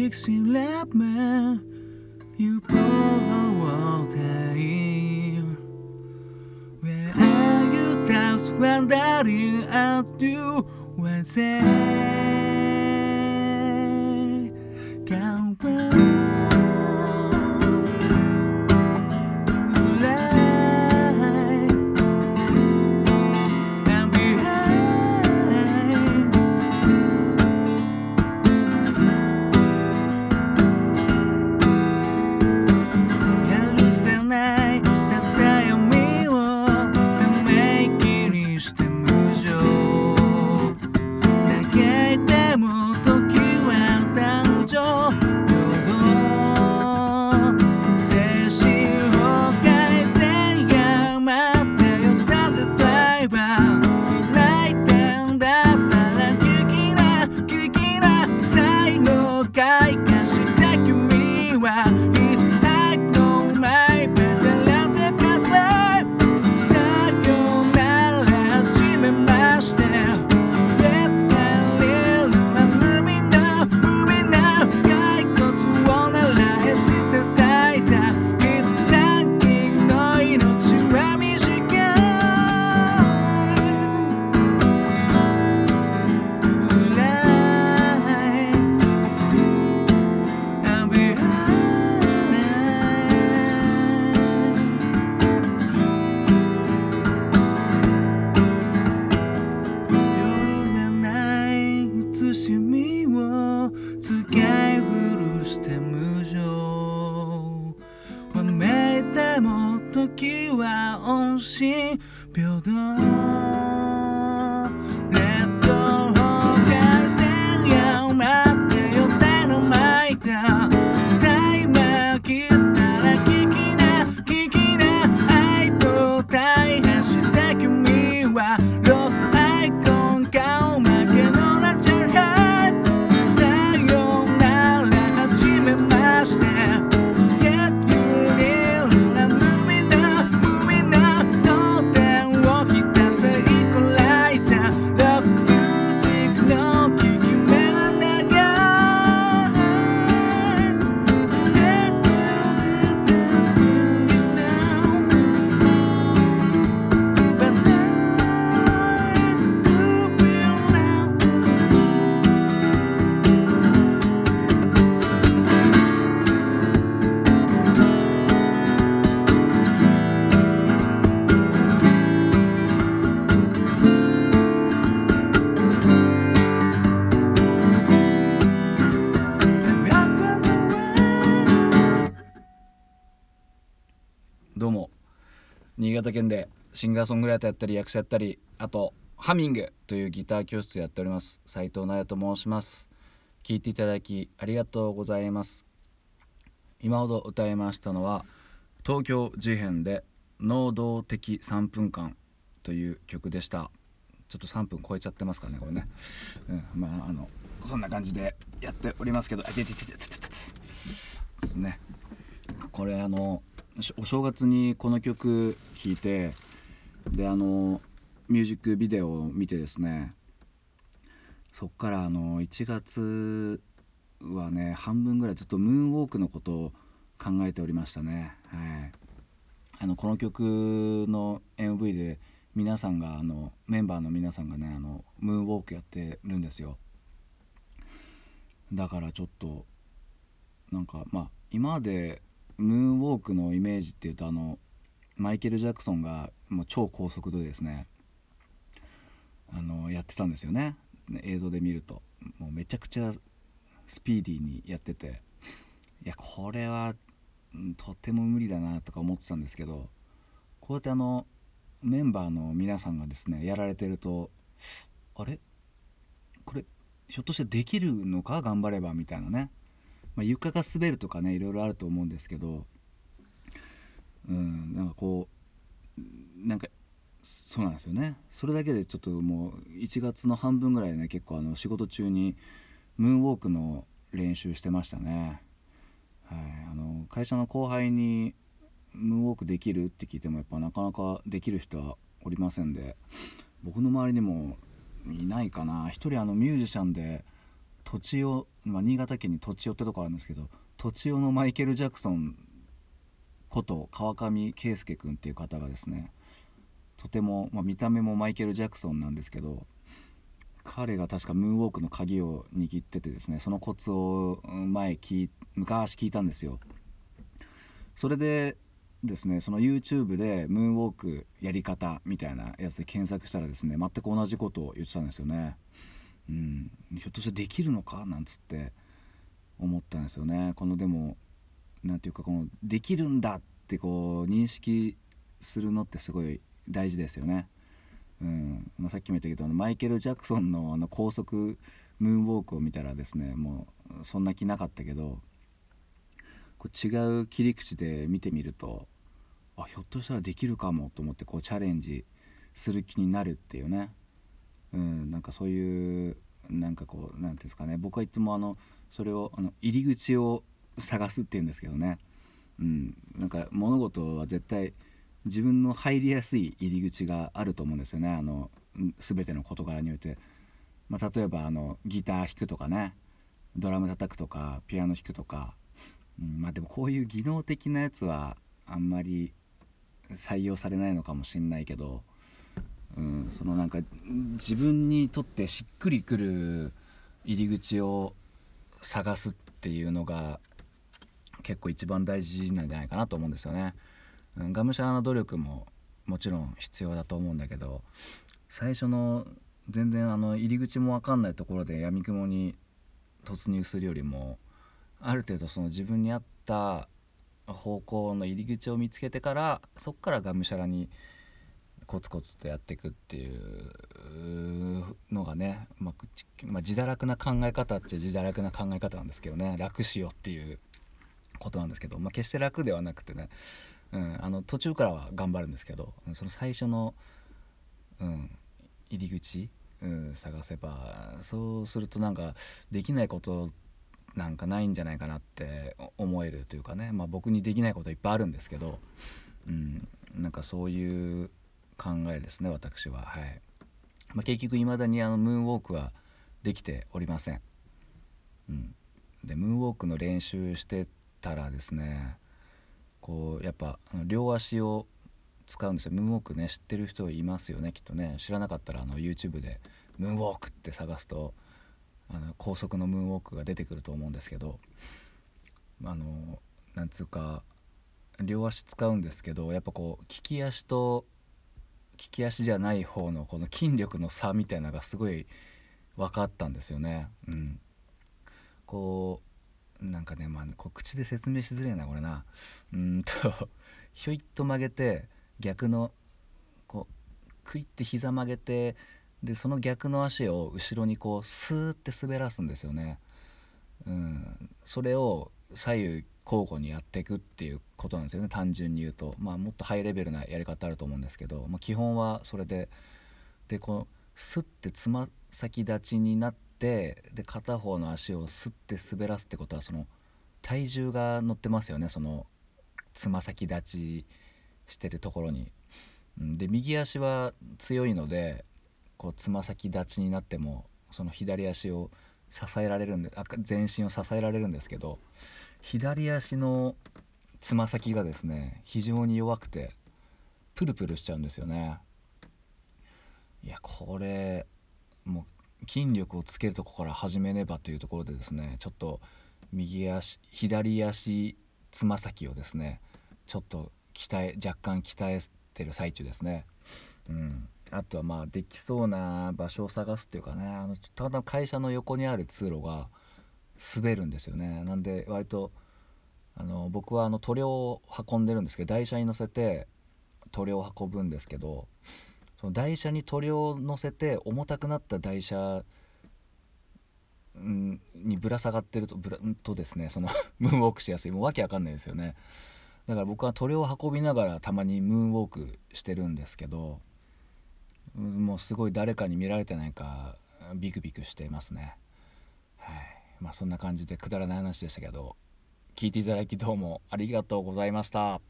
อีกสิ่งแลบมาอยู่พอวอลไทย Where are you doubts when that you out? Do when say でも時は音信平等。新潟県でシンガーソングライターやったり役者やったりあとハミングというギター教室やっております。斉藤直也と申します。聞いていただきありがとうございます。今ほど歌いましたのは東京事変で能動的3分間という曲でした。ちょっと3分超えちゃってますからねこれね、うん、まああのそんな感じでやっておりますけど。あてててててて。てですね。これあのお正月にこの曲聴いてであのミュージックビデオを見てですねそっからあの1月はね半分ぐらいずっとムーンウォークのことを考えておりましたね。はい。あのこの曲の MV で皆さんがあのメンバーの皆さんがねあのムーンウォークやってるんですよ。だからちょっとなんかまあ今までムーンウォークのイメージっていうとあのマイケル・ジャクソンがもう超高速度ですねあのやってたんですよね。映像で見ると。もうめちゃくちゃスピーディーにやってて。いやこれはとても無理だなとか思ってたんですけどこうやってあのメンバーの皆さんがですねやられてるとあれ？これひょっとしてできるのか？頑張ればみたいなね、まあ、床が滑るとかねいろいろあると思うんですけどうんなんかこうなんかそうなんですよね。それだけでちょっともう1月の半分ぐらいね結構あの仕事中にムーンウォークの練習してましたね、はい、あの会社の後輩にムーンウォークできるって聞いてもやっぱなかなかできる人はおりませんで僕の周りにもいないかな。一人あのミュージシャンで栃尾、まあ、新潟県に栃尾ってとこあるんですけど栃尾のマイケル・ジャクソンこと川上圭介君っていう方がですねとても、まあ、見た目もマイケル・ジャクソンなんですけど彼が確かムーンウォークの鍵を握っててですねそのコツを前聞昔聞いたんですよ。それでですねその YouTube でムーンウォークやり方みたいなやつで検索したらですね全く同じことを言ってたんですよね。うん。ひょっとしてできるのか？なんつって思ったんですよね。このでも何ていうかこのできるんだってこう認識するのってすごい大事ですよね。うん。まあ、さっきも言ったけどマイケル・ジャクソンのあの高速ムーンウォークを見たらですねもうそんな気なかったけどこう違う切り口で見てみるとあひょっとしたらできるかもと思ってこうチャレンジする気になるっていうね、うん、なんかそういうなんかこう何て言うんですかね。僕はいつもあのそれをあの入り口を探すっていうんですけどね、うん、なんか物事は絶対自分の入りやすい入り口があると思うんですよね。あの全ての事柄において、まあ、例えばあのギター弾くとかね。ドラム叩くとかピアノ弾くとか、うん、まあでもこういう技能的なやつはあんまり採用されないのかもしんないけど、うん、そのなんか自分にとってしっくりくる入り口を探すっていうのが結構一番大事なんじゃないかなと思うんですよね。うんがむしゃらな努力ももちろん必要だと思うんだけど最初の全然あの入り口も分かんないところでやみくもに突入するよりもある程度その自分に合った方向の入り口を見つけてからそこからがむしゃらにコツコツとやっていくっていうのがね、まあ、まあ、自堕落な考え方っちゃ自堕落な考え方なんですけどね楽しようっていうことなんですけど、まあ、決して楽ではなくてねうん、あの途中からは頑張るんですけどその最初の、うん、入り口、うん、探せばそうするとなんかできないことなんかないんじゃないかなって思えるというかね、まあ、僕にできないこといっぱいあるんですけど、うん、なんかそういう考えですね私は。はい、まあ、結局いまだにあのムーンウォークはできておりません、うん、でムーンウォークの練習してたらですねこうやっぱ両足を使うんですよ。ムーンウォークね知ってる人いますよねきっとね。知らなかったらあの YouTube で「ムーンウォーク」って探すとあの高速のムーンウォークが出てくると思うんですけどあのなんつうか両足使うんですけどやっぱこう利き足と利き足じゃない方のこの筋力の差みたいなのがすごい分かったんですよね。うん、こうなんかね、まあ、こう口で説明しづらいなこれなうんとひょいっと曲げて逆のこうクイッて膝曲げてでその逆の足を後ろにこうスーって滑らすんですよね。うん、それを左右交互にやっていくっていうことなんですよね。単純に言うと、まあ、もっとハイレベルなやり方あると思うんですけど、まあ、基本はそれで。でこうスッてつま先立ちになってで片方の足をスッて滑らすってことはその体重が乗ってますよね。そのつま先立ちしてるところに。で右足は強いのでこうつま先立ちになってもその左足を支えられるんであ全身を支えられるんですけど。左足のつま先がですね非常に弱くてプルプルしちゃうんですよねいやこれもう筋力をつけるとこから始めねばというところでですねちょっと右足左足つま先をですねちょっと鍛え若干鍛えてる最中ですね。うん、あとはまあできそうな場所を探すっていうかねあのたまたま会社の横にある通路が滑るんですよね。なんで割とあの僕はあの塗料を運んでるんですけど台車に乗せて塗料を運ぶんですけどその台車に塗料を乗せて重たくなった台車にぶら下がってるとぶらんとですねその ムーンウォークしやすい。もうわけわかんないですよね。だから僕は塗料を運びながらたまにムーンウォークしてるんですけどもうすごい誰かに見られてないかビクビクしてますね。まあそんな感じでくだらない話でしたけど聞いていただきどうもありがとうございました。